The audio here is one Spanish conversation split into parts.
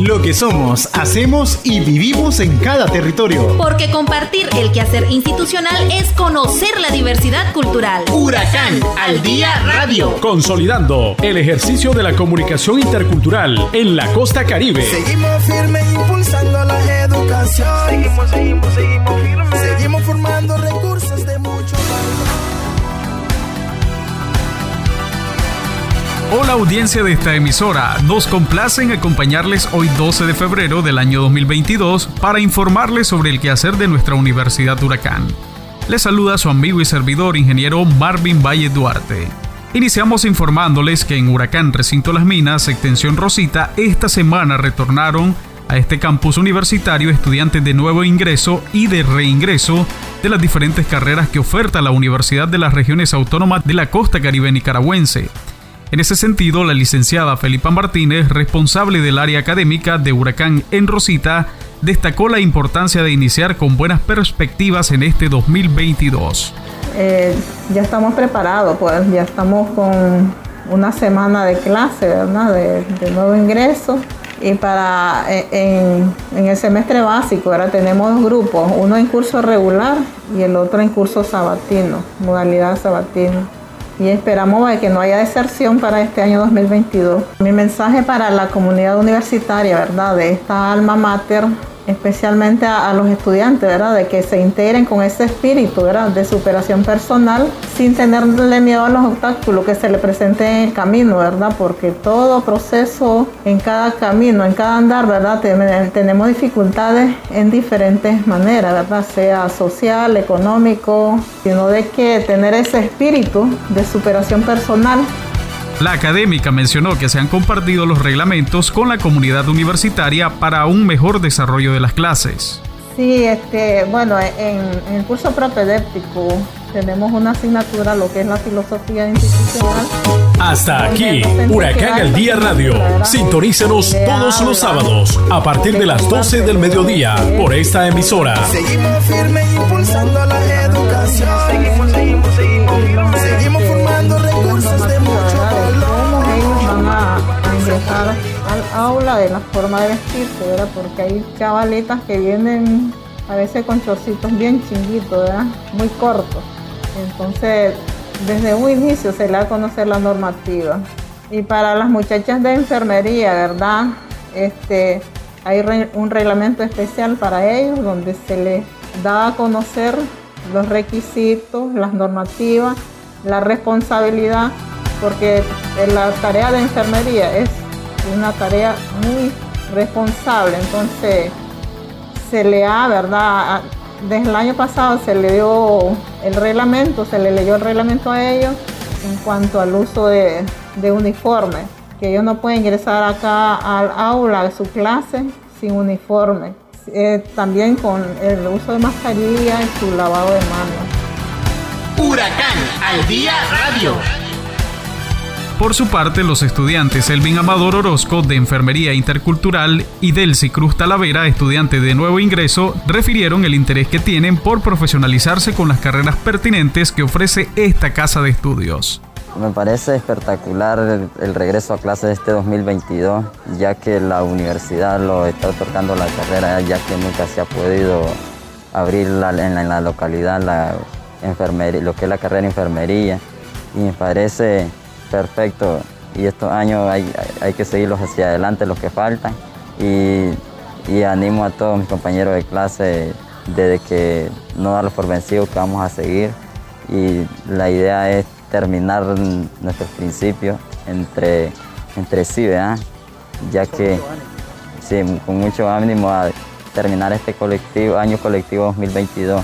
Lo que somos, hacemos y vivimos en cada territorio. Porque compartir el quehacer institucional es conocer la diversidad cultural. Huracán al día radio. Consolidando el ejercicio de la comunicación intercultural en la costa caribe. Seguimos firmes impulsando la educación. Seguimos, seguimos, seguimos firmes. Seguimos formando recursos Hola audiencia de esta emisora, nos complace en acompañarles hoy 12 de febrero del año 2022 para informarles sobre el quehacer de nuestra Universidad Huracán. Les saluda su amigo y servidor ingeniero Marvin Valle Duarte. Iniciamos informándoles que en Huracán Recinto Las Minas, Extensión Rosita, esta semana retornaron a este campus universitario estudiantes de nuevo ingreso y de reingreso de las diferentes carreras que oferta la Universidad de las Regiones Autónomas de la Costa Caribe Nicaragüense. En ese sentido, la licenciada Felipa Martínez, responsable del área académica de Huracán en Rosita, destacó la importancia de iniciar con buenas perspectivas en este 2022. Eh, ya estamos preparados, pues ya estamos con una semana de clase, ¿verdad? De, de nuevo ingreso. Y para eh, en, en, el semestre básico, ahora tenemos dos grupos, uno en curso regular y el otro en curso sabatino, modalidad sabatino y esperamos que no haya deserción para este año 2022. Mi mensaje para la comunidad universitaria, ¿verdad? De esta alma mater especialmente a, los estudiantes, ¿verdad? De que se integren con ese espíritu, ¿verdad? De superación personal sin tenerle miedo a los obstáculos que se le presenten en el camino, ¿verdad? Porque todo proceso en cada camino, en cada andar, ¿verdad? tenemos dificultades en diferentes maneras, ¿verdad? Sea social, económico, sino de que tener ese espíritu de superación personal la académica mencionó que se han compartido los reglamentos con la comunidad universitaria para un mejor desarrollo de las clases. Sí, este, bueno, en, el curso propedéptico tenemos una asignatura, lo que es la filosofía institucional. Hasta aquí, Huracán al Día Radio. Sintonícenos todos los sábados a partir de las 12 del mediodía por esta emisora. Seguimos firmes impulsando la educación. Al aula de la forma de vestirse, ¿verdad? Porque hay chavaletas que vienen a veces con chorcitos bien chinguitos, ¿verdad? Muy cortos. Entonces, desde un inicio se le da a conocer la normativa. Y para las muchachas de enfermería, ¿verdad? Este, hay un reglamento especial para ellos donde se les da a conocer los requisitos, las normativas, la responsabilidad porque la tarea de enfermería es una tarea muy responsable, entonces se le ha, ¿verdad? Desde el año pasado se le dio el reglamento, se le leyó el reglamento a ellos en cuanto al uso de, uniforme, que ellos no pueden ingresar acá al aula de su clase sin uniforme. Eh, también con el uso de mascarilla y su lavado de manos. Huracán al día radio. Por su parte, los estudiantes Elvin Amador Orozco de Enfermería Intercultural y Delcy Cruz Talavera, estudiante de nuevo ingreso, refirieron el interés que tienen por profesionalizarse con las carreras pertinentes que ofrece esta casa de estudios. Me parece espectacular el, regreso a clases este 2022, ya que la universidad lo está otorgando la carrera, ya que nunca se ha podido abrir en, la, localidad la enfermería, lo que es la carrera de enfermería. Y me parece perfecto. Y estos años hay, hay que seguirlos hacia adelante, los que faltan. Y, y, animo a todos mis compañeros de clase desde que no darlos por vencidos, que vamos a seguir. Y la idea es terminar nuestros principios entre, entre sí. Ya que sí, con mucho ánimo a terminar este colectivo, año colectivo 2022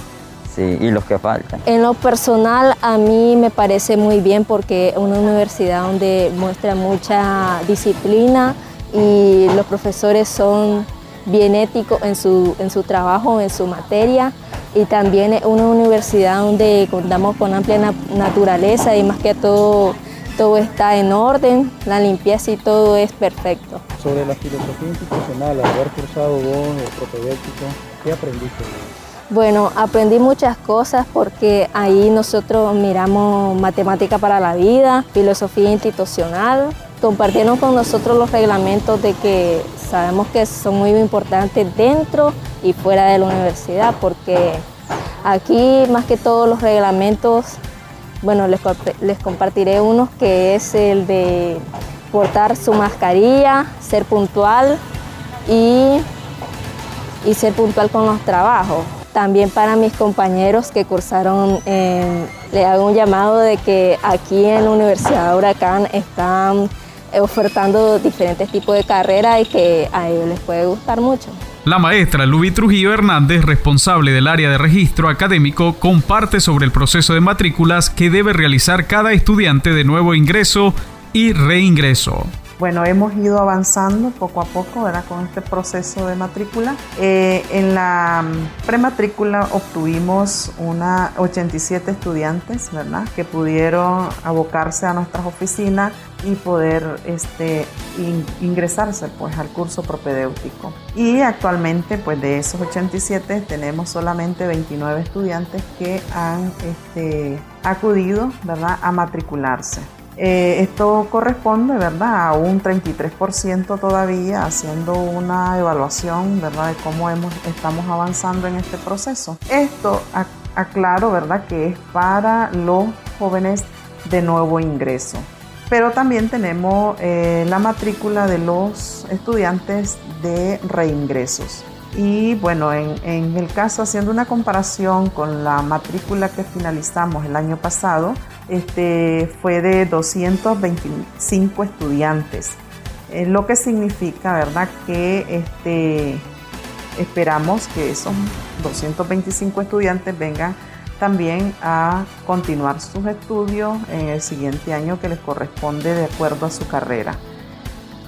y los que faltan. En lo personal a mí me parece muy bien porque es una universidad donde muestra mucha disciplina y los profesores son bien éticos en su, en su trabajo, en su materia y también es una universidad donde contamos con amplia naturaleza y más que todo todo está en orden, la limpieza y todo es perfecto. Sobre la filosofía institucional, al haber cursado vos el propedéutico, ¿qué aprendiste? Bueno, aprendí muchas cosas porque ahí nosotros miramos matemática para la vida, filosofía institucional, compartieron con nosotros los reglamentos de que sabemos que son muy importantes dentro y fuera de la universidad porque aquí más que todos los reglamentos, bueno, les, les compartiré unos que es el de portar su mascarilla, ser puntual y, y ser puntual con los trabajos. También para mis compañeros que cursaron, le hago un llamado de que aquí en la Universidad de Huracán están ofertando diferentes tipos de carreras y que a ellos les puede gustar mucho. La maestra Luby Trujillo Hernández, responsable del área de registro académico, comparte sobre el proceso de matrículas que debe realizar cada estudiante de nuevo ingreso y reingreso. Bueno, hemos ido avanzando poco a poco ¿verdad? con este proceso de matrícula. Eh, en la prematrícula obtuvimos una 87 estudiantes ¿verdad? que pudieron abocarse a nuestras oficinas y poder este, ingresarse pues, al curso propedéutico. Y actualmente pues, de esos 87 tenemos solamente 29 estudiantes que han este, acudido ¿verdad? a matricularse. Eh, esto corresponde, ¿verdad?, a un 33% todavía haciendo una evaluación, ¿verdad?, de cómo estamos avanzando en este proceso. Esto, aclaro, ¿verdad?, que es para los jóvenes de nuevo ingreso. Pero también tenemos eh, la matrícula de los estudiantes de reingresos. Y bueno, en, el caso, haciendo una comparación con la matrícula que finalizamos el año pasado, este, fue de 225 estudiantes, eh, lo que significa, ¿verdad?, que este, esperamos que esos 225 estudiantes vengan también a continuar sus estudios en el siguiente año que les corresponde de acuerdo a su carrera.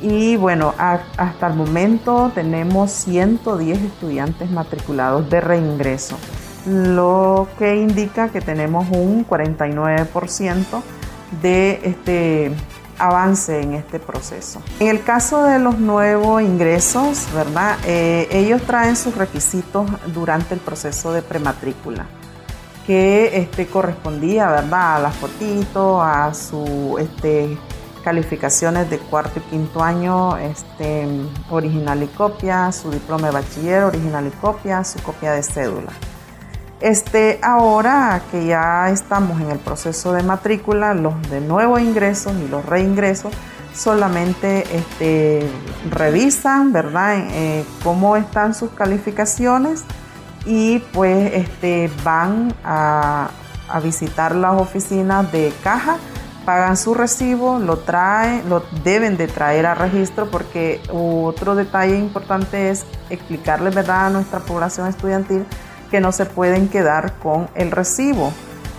Y bueno, hasta el momento tenemos 110 estudiantes matriculados de reingreso lo que indica que tenemos un 49% de este avance en este proceso. En el caso de los nuevos ingresos, ¿verdad? Eh, ellos traen sus requisitos durante el proceso de prematrícula, que este, correspondía, ¿verdad? A las fotitos, a sus este, calificaciones de cuarto y quinto año, este, original y copia, su diploma de bachiller, original y copia, su copia de cédula. Este, ahora que ya estamos en el proceso de matrícula, los de nuevos ingresos y los reingresos solamente este, revisan, ¿verdad?, eh, cómo están sus calificaciones y pues este, van a visitar las oficinas de caja pagan su recibo, lo traen, lo deben de traer a registro porque otro detalle importante es explicarle verdad a nuestra población estudiantil que no se pueden quedar con el recibo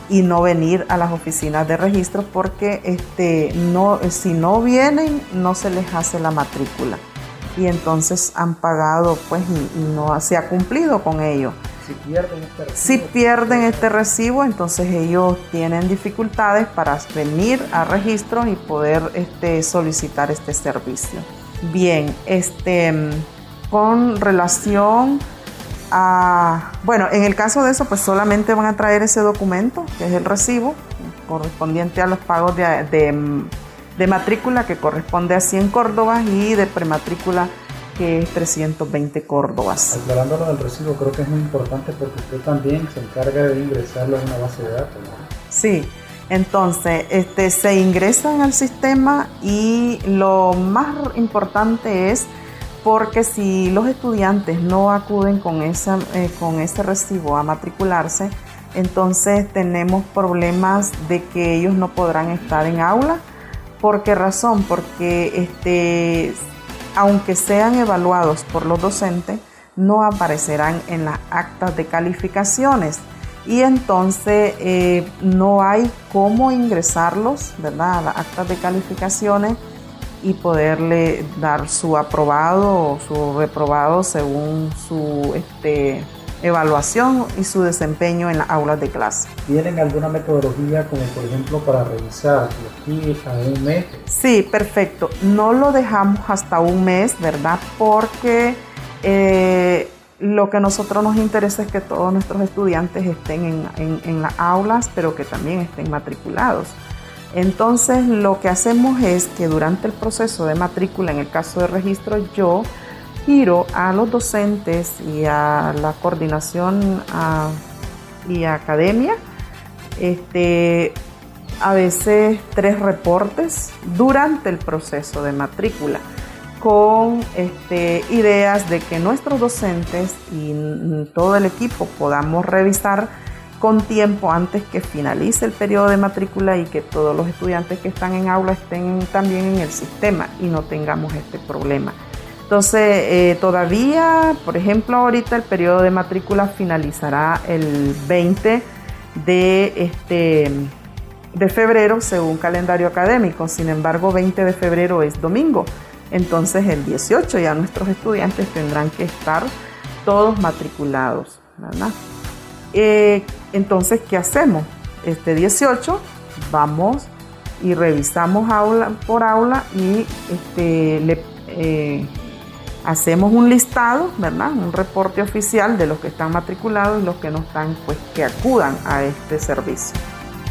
y no venir a las oficinas de registro porque este, no, si no vienen no se les hace la matrícula y entonces han pagado pues y, no se ha cumplido con ello. Si pierden este recibo, si pierden este recibo entonces ellos tienen dificultades para venir a registro y poder este, solicitar este servicio. Bien, este, con relación bueno, en el caso de eso, pues solamente van a traer ese documento, que es el recibo correspondiente a los pagos de, matrícula, que corresponde a 100 córdobas, y de prematrícula, que es 320 córdobas. Aclarándolo del recibo, creo que es muy importante porque usted también se encarga de ingresarlo en una base de datos. Sí, entonces este, se ingresan al sistema y lo más importante es porque si los estudiantes no acuden con, esa, eh, con ese recibo a matricularse, entonces tenemos problemas de que ellos no podrán estar en aula. ¿Por qué razón? Porque este, aunque sean evaluados por los docentes, no aparecerán en las actas de calificaciones y entonces eh, no hay cómo ingresarlos ¿verdad? a las actas de calificaciones y poderle dar su aprobado o su reprobado según su este, evaluación y su desempeño en las aulas de clase. ¿Tienen alguna metodología como por ejemplo para revisar aquí a un mes? Sí, perfecto. No lo dejamos hasta un mes, ¿verdad? Porque eh, lo que a nosotros nos interesa es que todos nuestros estudiantes estén en, en las aulas, pero que también estén matriculados. Entonces lo que hacemos es que durante el proceso de matrícula, en el caso de registro, yo giro a los docentes y a la coordinación y academia, este, a veces tres reportes durante el proceso de matrícula con este, ideas de que nuestros docentes y todo el equipo podamos revisar con tiempo antes que finalice el periodo de matrícula y que todos los estudiantes que están en aula estén también en el sistema y no tengamos este problema. Entonces, eh, todavía, por ejemplo, ahorita el periodo de matrícula finalizará el 20 de, este, de febrero según calendario académico. Sin embargo, 20 de febrero es domingo. Entonces, el 18 ya nuestros estudiantes tendrán que estar todos matriculados, ¿verdad? Eh, entonces, ¿qué hacemos? Este 18 vamos y revisamos aula por aula y este, le, eh, hacemos un listado, ¿verdad? Un reporte oficial de los que están matriculados y los que no están, pues que acudan a este servicio.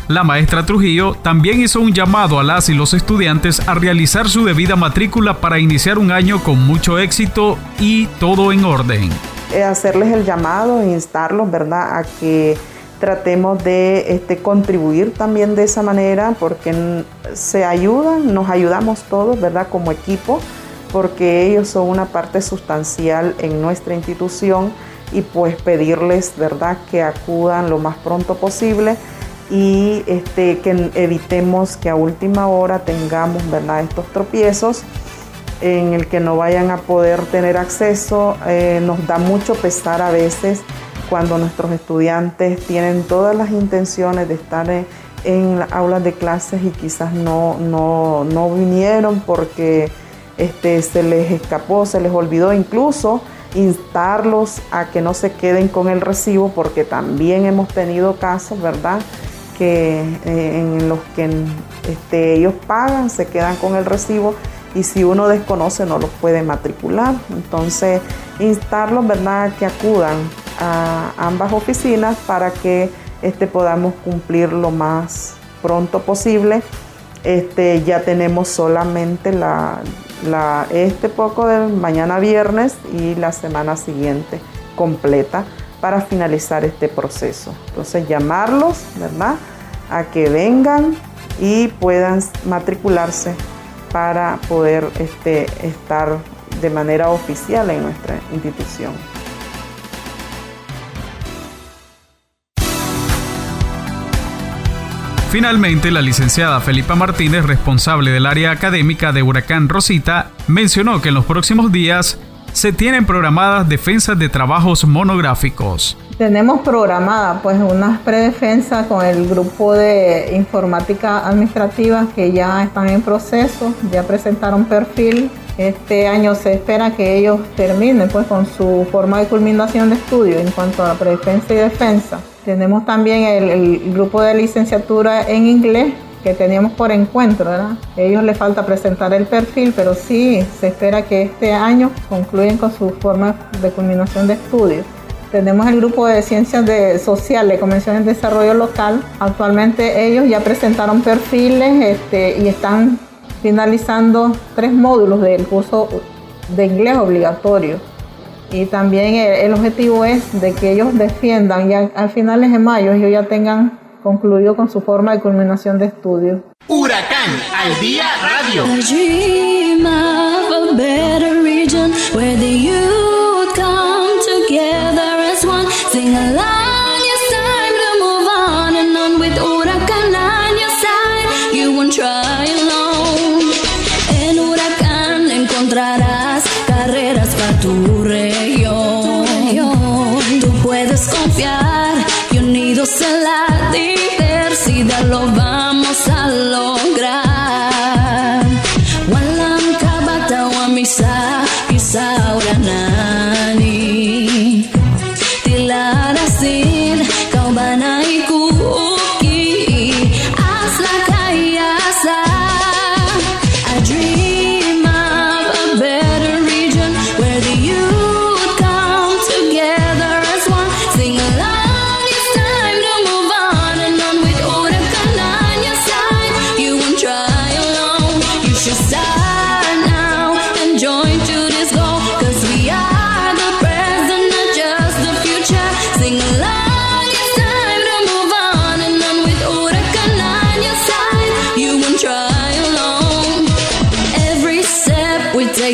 La maestra Trujillo también hizo un llamado a las y los estudiantes a realizar su debida matrícula para iniciar un año con mucho éxito y todo en orden. Eh, hacerles el llamado e instarlos, ¿verdad?, a que tratemos de este, contribuir también de esa manera porque se ayudan, nos ayudamos todos, ¿verdad? Como equipo, porque ellos son una parte sustancial en nuestra institución y pues pedirles, ¿verdad?, que acudan lo más pronto posible y este, que evitemos que a última hora tengamos, ¿verdad?, estos tropiezos en el que no vayan a poder tener acceso. Eh, nos da mucho pesar a veces cuando nuestros estudiantes tienen todas las intenciones de estar en, las aulas de clases y quizás no, no, vinieron porque este, se les escapó, se les olvidó incluso instarlos a que no se queden con el recibo porque también hemos tenido casos, ¿verdad? Que eh, en los que este, ellos pagan, se quedan con el recibo y si uno desconoce no los puede matricular. Entonces, instarlos, ¿verdad?, que acudan a ambas oficinas para que este, podamos cumplir lo más pronto posible. Este, ya tenemos solamente la, este poco de mañana viernes y la semana siguiente completa para finalizar este proceso. Entonces llamarlos, ¿verdad? A que vengan y puedan matricularse para poder este, estar de manera oficial en nuestra institución. Finalmente, la licenciada Felipa Martínez, responsable del área académica de Huracán Rosita, mencionó que en los próximos días se tienen programadas defensas de trabajos monográficos. Tenemos programada pues unas predefensas con el grupo de informática administrativa que ya están en proceso, ya presentaron perfil. Este año se espera que ellos terminen pues con su forma de culminación de estudio en cuanto a la predefensa y defensa. Tenemos también el, grupo de licenciatura en inglés que teníamos por encuentro, ¿verdad? ellos les falta presentar el perfil, pero sí se espera que este año concluyan con su forma de culminación de estudio. Tenemos el grupo de ciencias de social de Convención de Desarrollo Local. Actualmente ellos ya presentaron perfiles este, y están finalizando tres módulos del curso de inglés obligatorio. Y también el, objetivo es de que ellos defiendan ya a finales de mayo ellos ya tengan concluido con su forma de culminación de estudio. Huracán al día radio.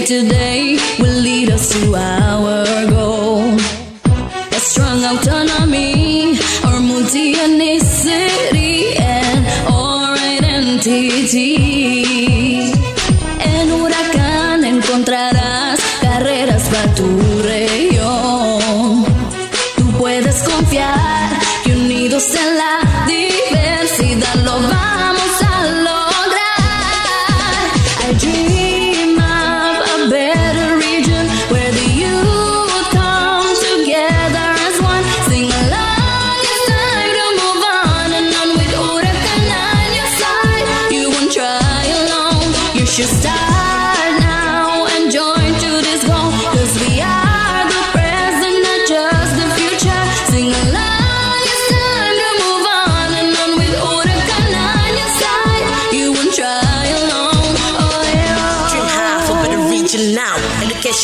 Today will lead us to our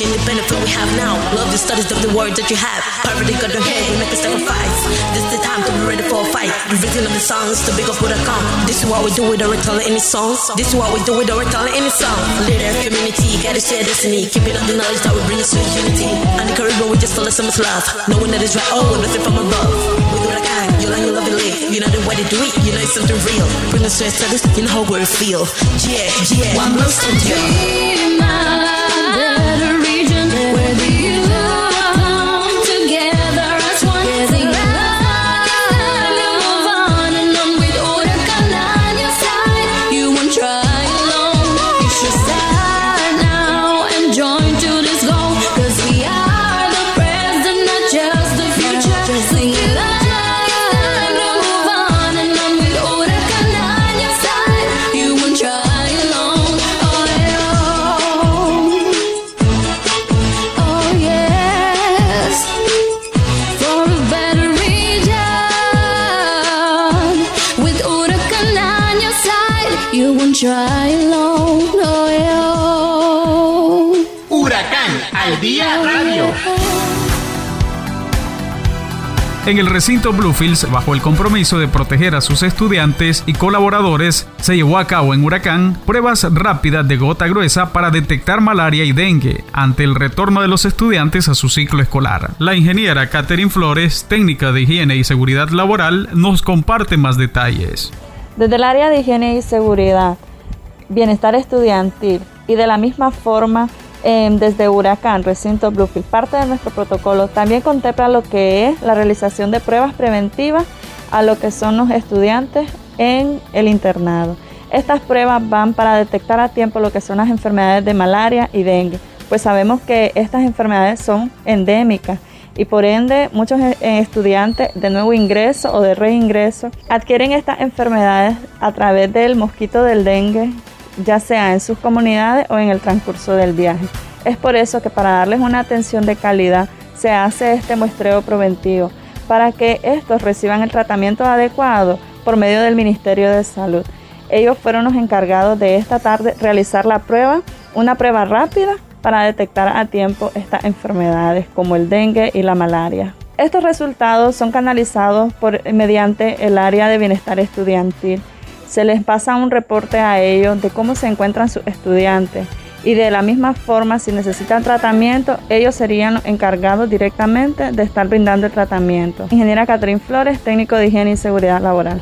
The benefit we have now. Love the studies of the words that you have. Poverty got the head, we make a sacrifice. This is the time to be ready for a fight. Reason of the songs to big up with a come. This is what we do with our telling any songs. This is what we do with our telling any song. Leader, community, gotta share destiny. Keep it up the knowledge that we bring us to unity. And the Caribbean, we just feel so much love. Knowing that it's right, oh, we're from above. We do what I you learn, you love, live. You know the way to do it, you know it's something real. Bring us to a status, you know how we feel. Yeah, yeah. One more studio. Dream En el recinto Bluefields, bajo el compromiso de proteger a sus estudiantes y colaboradores, se llevó a cabo en Huracán pruebas rápidas de gota gruesa para detectar malaria y dengue ante el retorno de los estudiantes a su ciclo escolar. La ingeniera Catherine Flores, técnica de higiene y seguridad laboral, nos comparte más detalles. Desde el área de higiene y seguridad, bienestar estudiantil y de la misma forma eh, desde Huracán, recinto Bluefield, parte de nuestro protocolo. También contempla lo que es la realización de pruebas preventivas a lo que son los estudiantes en el internado. Estas pruebas van para detectar a tiempo lo que son las enfermedades de malaria y dengue, pues sabemos que estas enfermedades son endémicas y por ende muchos eh, estudiantes de nuevo ingreso o de reingreso adquieren estas enfermedades a través del mosquito del dengue, ya sea en sus comunidades o en el transcurso del viaje. Es por eso que para darles una atención de calidad se hace este muestreo preventivo para que estos reciban el tratamiento adecuado por medio del Ministerio de Salud. Ellos fueron los encargados de esta tarde realizar la prueba, una prueba rápida para detectar a tiempo estas enfermedades como el dengue y la malaria. Estos resultados son canalizados por, mediante el área de bienestar estudiantil. Se les pasa un reporte a ellos de cómo se encuentran sus estudiantes y de la misma forma si necesitan tratamiento ellos serían encargados directamente de estar brindando el tratamiento. Ingeniera Catherine Flores, técnico de higiene y seguridad laboral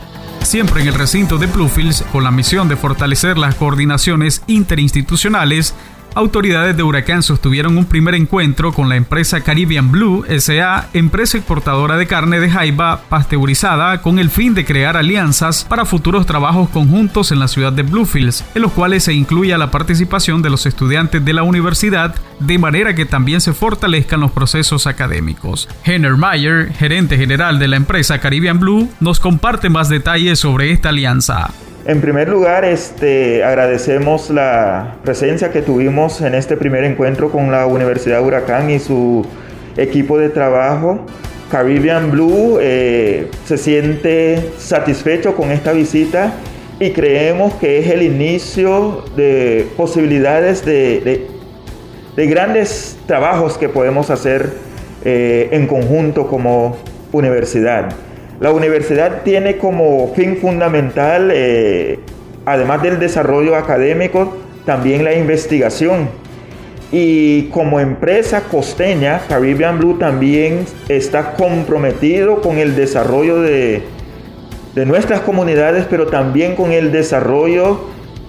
siempre en el recinto de Bluefields con la misión de fortalecer las coordinaciones interinstitucionales, autoridades de Huracán sostuvieron un primer encuentro con la empresa Caribbean Blue SA, empresa exportadora de carne de jaiba pasteurizada, con el fin de crear alianzas para futuros trabajos conjuntos en la ciudad de Bluefields, en los cuales se incluya la participación de los estudiantes de la universidad, de manera que también se fortalezcan los procesos académicos. Henner Mayer, gerente general de la empresa Caribbean Blue, nos comparte más detalles sobre esta alianza. En primer lugar, este, agradecemos la presencia que tuvimos en este primer encuentro con la Universidad Huracán y su equipo de trabajo. Caribbean Blue eh, se siente satisfecho con esta visita y creemos que es el inicio de posibilidades de, de, de grandes trabajos que podemos hacer eh, en conjunto como universidad. La universidad tiene como fin fundamental, eh, además del desarrollo académico, también la investigación. y como empresa costeña, Caribbean Blue también está comprometido con el desarrollo de, de nuestras comunidades, pero también con el desarrollo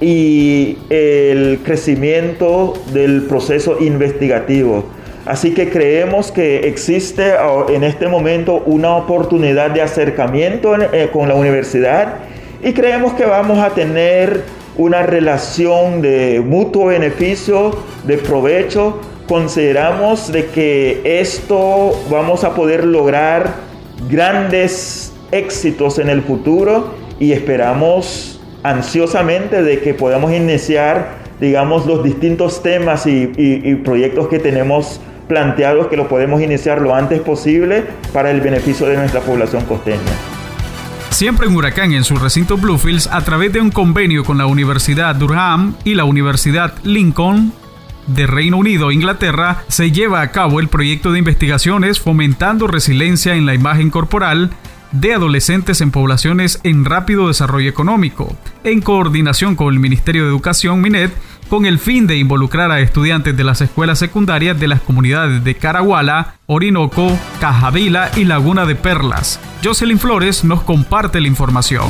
y el crecimiento del proceso investigativo. Así que creemos que existe en este momento una oportunidad de acercamiento eh, con la universidad y creemos que vamos a tener una relación de mutuo beneficio, de provecho. Consideramos de que esto vamos a poder lograr grandes éxitos en el futuro y esperamos ansiosamente de que podamos iniciar, digamos, los distintos temas y, y proyectos que tenemos planteados que lo podemos iniciar lo antes posible para el beneficio de nuestra población costeña. Siempre en Huracán en su recinto Bluefields a través de un convenio con la Universidad Durham y la Universidad Lincoln de Reino Unido Inglaterra se lleva a cabo el proyecto de investigaciones fomentando resiliencia en la imagen corporal de adolescentes en poblaciones en rápido desarrollo económico, en coordinación con el Ministerio de Educación MINED con el fin de involucrar a estudiantes de las escuelas secundarias de las comunidades de Caraguala, Orinoco, Cajavila y Laguna de Perlas. Jocelyn Flores nos comparte la información.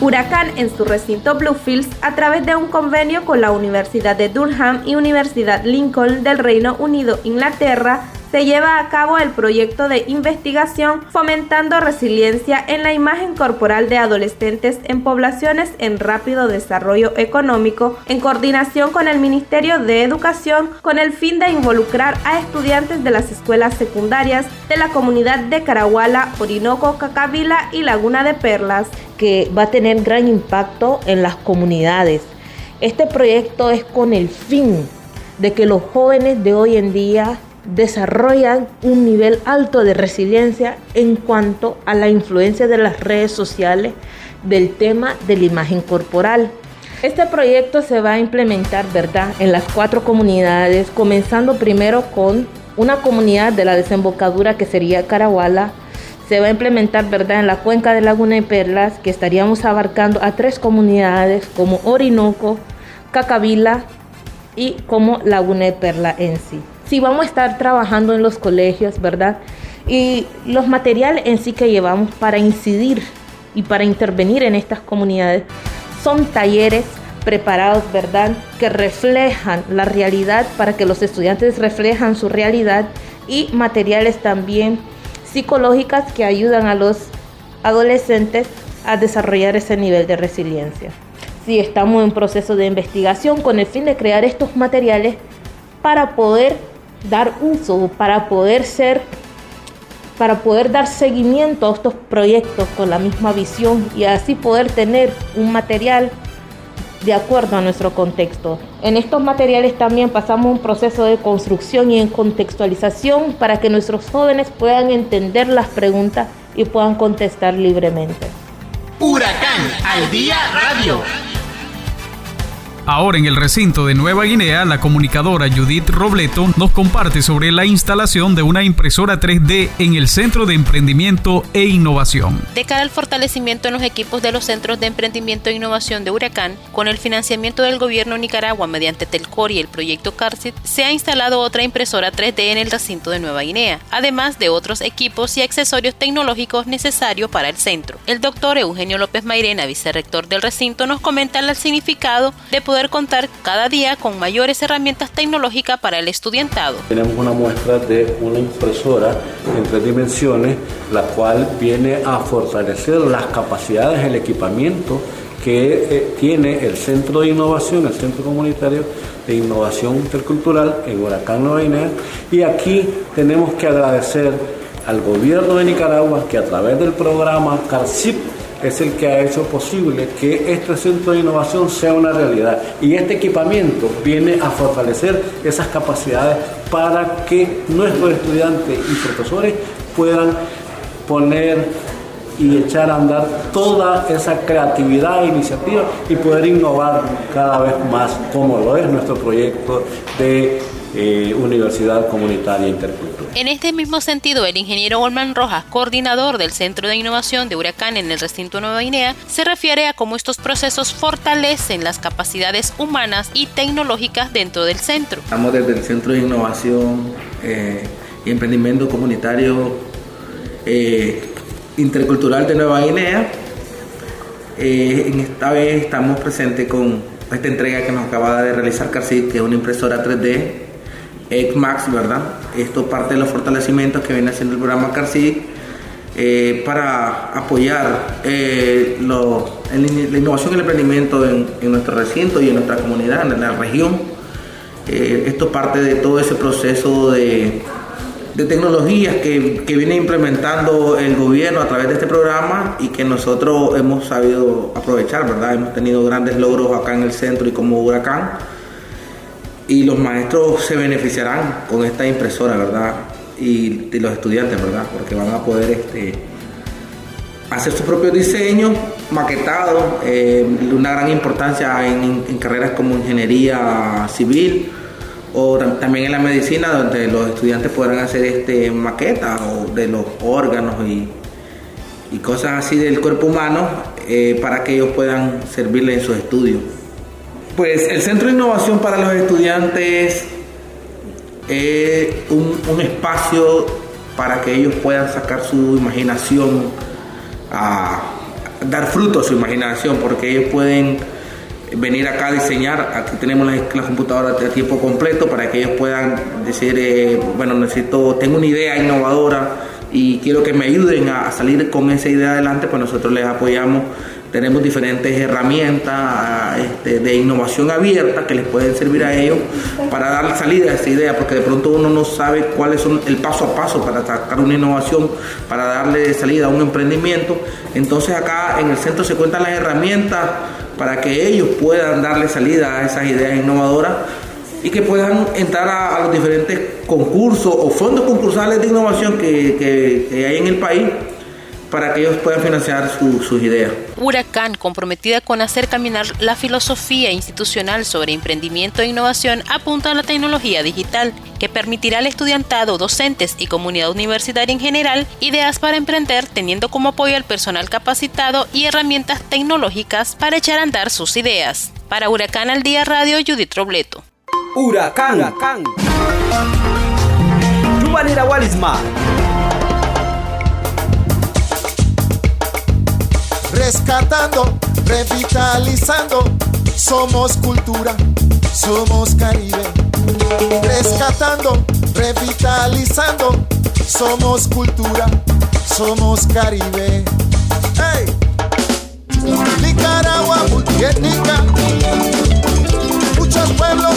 Huracán en su recinto Bluefields a través de un convenio con la Universidad de Durham y Universidad Lincoln del Reino Unido, Inglaterra, se lleva a cabo el proyecto de investigación fomentando resiliencia en la imagen corporal de adolescentes en poblaciones en rápido desarrollo económico, en coordinación con el Ministerio de Educación, con el fin de involucrar a estudiantes de las escuelas secundarias de la comunidad de Caraguala, Orinoco, Cacavila y Laguna de Perlas. Que va a tener gran impacto en las comunidades. Este proyecto es con el fin de que los jóvenes de hoy en día desarrollan un nivel alto de resiliencia en cuanto a la influencia de las redes sociales del tema de la imagen corporal. Este proyecto se va a implementar, ¿verdad?, en las cuatro comunidades, comenzando primero con una comunidad de la desembocadura que sería Caraguala. Se va a implementar, ¿verdad?, en la cuenca de Laguna de Perlas, que estaríamos abarcando a tres comunidades como Orinoco, Cacavila y como Laguna de Perla en sí si vamos a estar trabajando en los colegios, ¿verdad? Y los materiales en sí que llevamos para incidir y para intervenir en estas comunidades son talleres preparados, ¿verdad? Que reflejan la realidad para que los estudiantes reflejan su realidad y materiales también psicológicas que ayudan a los adolescentes a desarrollar ese nivel de resiliencia. Si estamos en proceso de investigación con el fin de crear estos materiales para poder dar uso, para poder ser, para poder dar seguimiento a estos proyectos con la misma visión y así poder tener un material de acuerdo a nuestro contexto. En estos materiales también pasamos un proceso de construcción y en contextualización para que nuestros jóvenes puedan entender las preguntas y puedan contestar libremente. Huracán al día radio. Ahora en el recinto de Nueva Guinea, la comunicadora Judith Robleto nos comparte sobre la instalación de una impresora 3D en el Centro de Emprendimiento e Innovación. De cara al fortalecimiento en los equipos de los Centros de Emprendimiento e Innovación de Huracán, con el financiamiento del gobierno Nicaragua mediante Telcor y el proyecto CARCIT, se ha instalado otra impresora 3D en el recinto de Nueva Guinea, además de otros equipos y accesorios tecnológicos necesarios para el centro. El doctor Eugenio López Mairena, vicerrector del recinto, nos comenta el significado de poder contar cada día con mayores herramientas tecnológicas para el estudiantado. Tenemos una muestra de una impresora en tres dimensiones, la cual viene a fortalecer las capacidades, el equipamiento que eh, tiene el Centro de Innovación, el Centro Comunitario de Innovación Intercultural en Huracán Nueva Guinea. Y aquí tenemos que agradecer al gobierno de Nicaragua que a través del programa CARCIP es el que ha hecho posible que este centro de innovación sea una realidad. Y este equipamiento viene a fortalecer esas capacidades para que nuestros estudiantes y profesores puedan poner y echar a andar toda esa creatividad e iniciativa y poder innovar cada vez más, como lo es nuestro proyecto de eh, universidad comunitaria intercultural. En este mismo sentido, el ingeniero Olman Rojas, coordinador del Centro de Innovación de Huracán en el recinto Nueva Guinea, se refiere a cómo estos procesos fortalecen las capacidades humanas y tecnológicas dentro del centro. Estamos desde el Centro de Innovación eh, y Emprendimiento Comunitario eh, Intercultural de Nueva Guinea. en esta vez estamos presentes con esta entrega que nos acaba de realizar CARCID, que es una impresora 3D, ECMAX, ¿verdad? Esto parte de los fortalecimientos que viene haciendo el programa CARCID eh, para apoyar eh, la innovación y el emprendimiento en, nuestro recinto y en nuestra comunidad, en la región. Eh, esto parte de todo ese proceso de de tecnologías que, que, viene implementando el gobierno a través de este programa y que nosotros hemos sabido aprovechar, ¿verdad? Hemos tenido grandes logros acá en el centro y como huracán y los maestros se beneficiarán con esta impresora, ¿verdad? Y, los estudiantes, ¿verdad? Porque van a poder este, hacer sus propios diseños maquetados, eh, una gran importancia en, carreras como ingeniería civil, o también en la medicina donde los estudiantes podrán hacer este maquetas de los órganos y, y cosas así del cuerpo humano eh, para que ellos puedan servirle en sus estudios. Pues el Centro de Innovación para los Estudiantes es un, espacio para que ellos puedan sacar su imaginación, a dar fruto a su imaginación, porque ellos pueden venir acá a diseñar. Aquí tenemos las, computadoras de tiempo completo para que ellos puedan decir, eh, bueno, necesito, tengo una idea innovadora y quiero que me ayuden a, salir con esa idea adelante, pues nosotros les apoyamos. Tenemos diferentes herramientas este, de innovación abierta que les pueden servir a ellos para dar salida a esa idea, porque de pronto uno no sabe cuáles son el paso a paso para sacar una innovación, para darle salida a un emprendimiento. Entonces acá en el centro se cuentan las herramientas para que ellos puedan darle salida a esas ideas innovadoras y que puedan entrar a, los diferentes concursos o fondos concursales de innovación que, hay en el país para que ellos puedan financiar sus ideas. Huracán, comprometida con hacer caminar la filosofía institucional sobre emprendimiento e innovación, apunta a la tecnología digital que permitirá al estudiantado, docentes y comunidad universitaria en general ideas para emprender teniendo como apoyo al personal capacitado y herramientas tecnológicas para echar a andar sus ideas. Para Huracán al Día Radio, Judith Robleto. Huracán. Huracán. rescatando, revitalizando. Somos cultura, somos Caribe. Rescatando, revitalizando. Somos cultura, somos Caribe. Hey. Nicaragua multiétnica, muchos pueblos,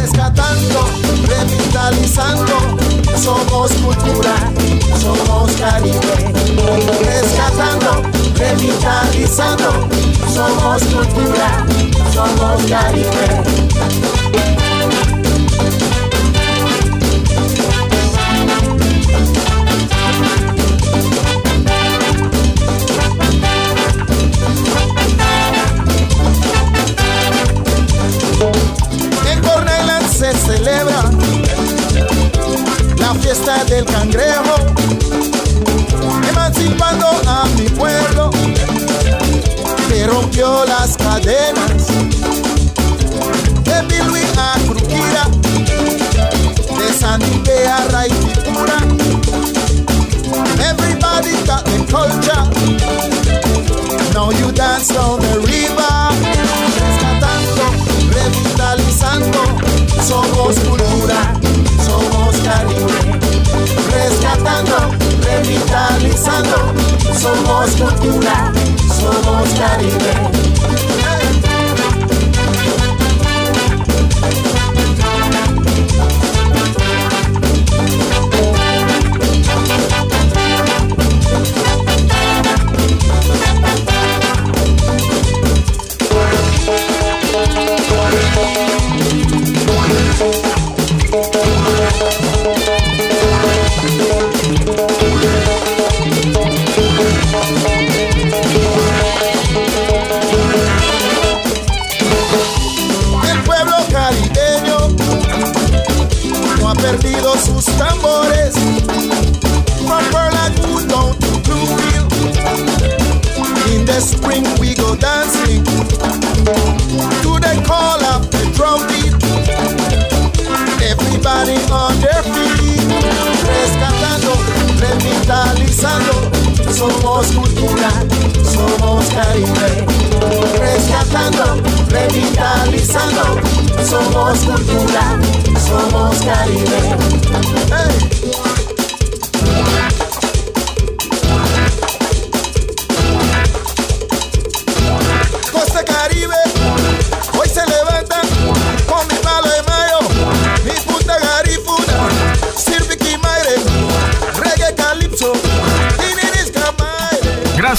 rescatando, revitalizando, somos cultura, somos Caribe, rescatando, revitalizando, somos cultura, somos Caribe.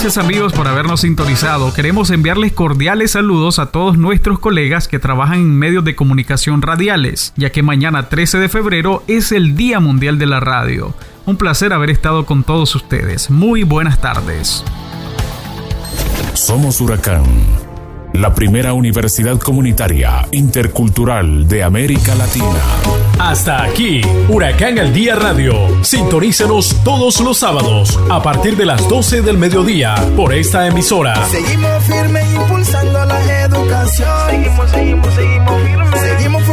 Gracias amigos por habernos sintonizado. Queremos enviarles cordiales saludos a todos nuestros colegas que trabajan en medios de comunicación radiales, ya que mañana 13 de febrero es el Día Mundial de la Radio. Un placer haber estado con todos ustedes. Muy buenas tardes. Somos Huracán, la primera universidad comunitaria intercultural de América Latina. Hasta aquí, Huracán al Día Radio. Sintonícenos todos los sábados a partir de las 12 del mediodía por esta emisora. Seguimos firmes impulsando la educación. Seguimos, seguimos, seguimos firmes. Seguimos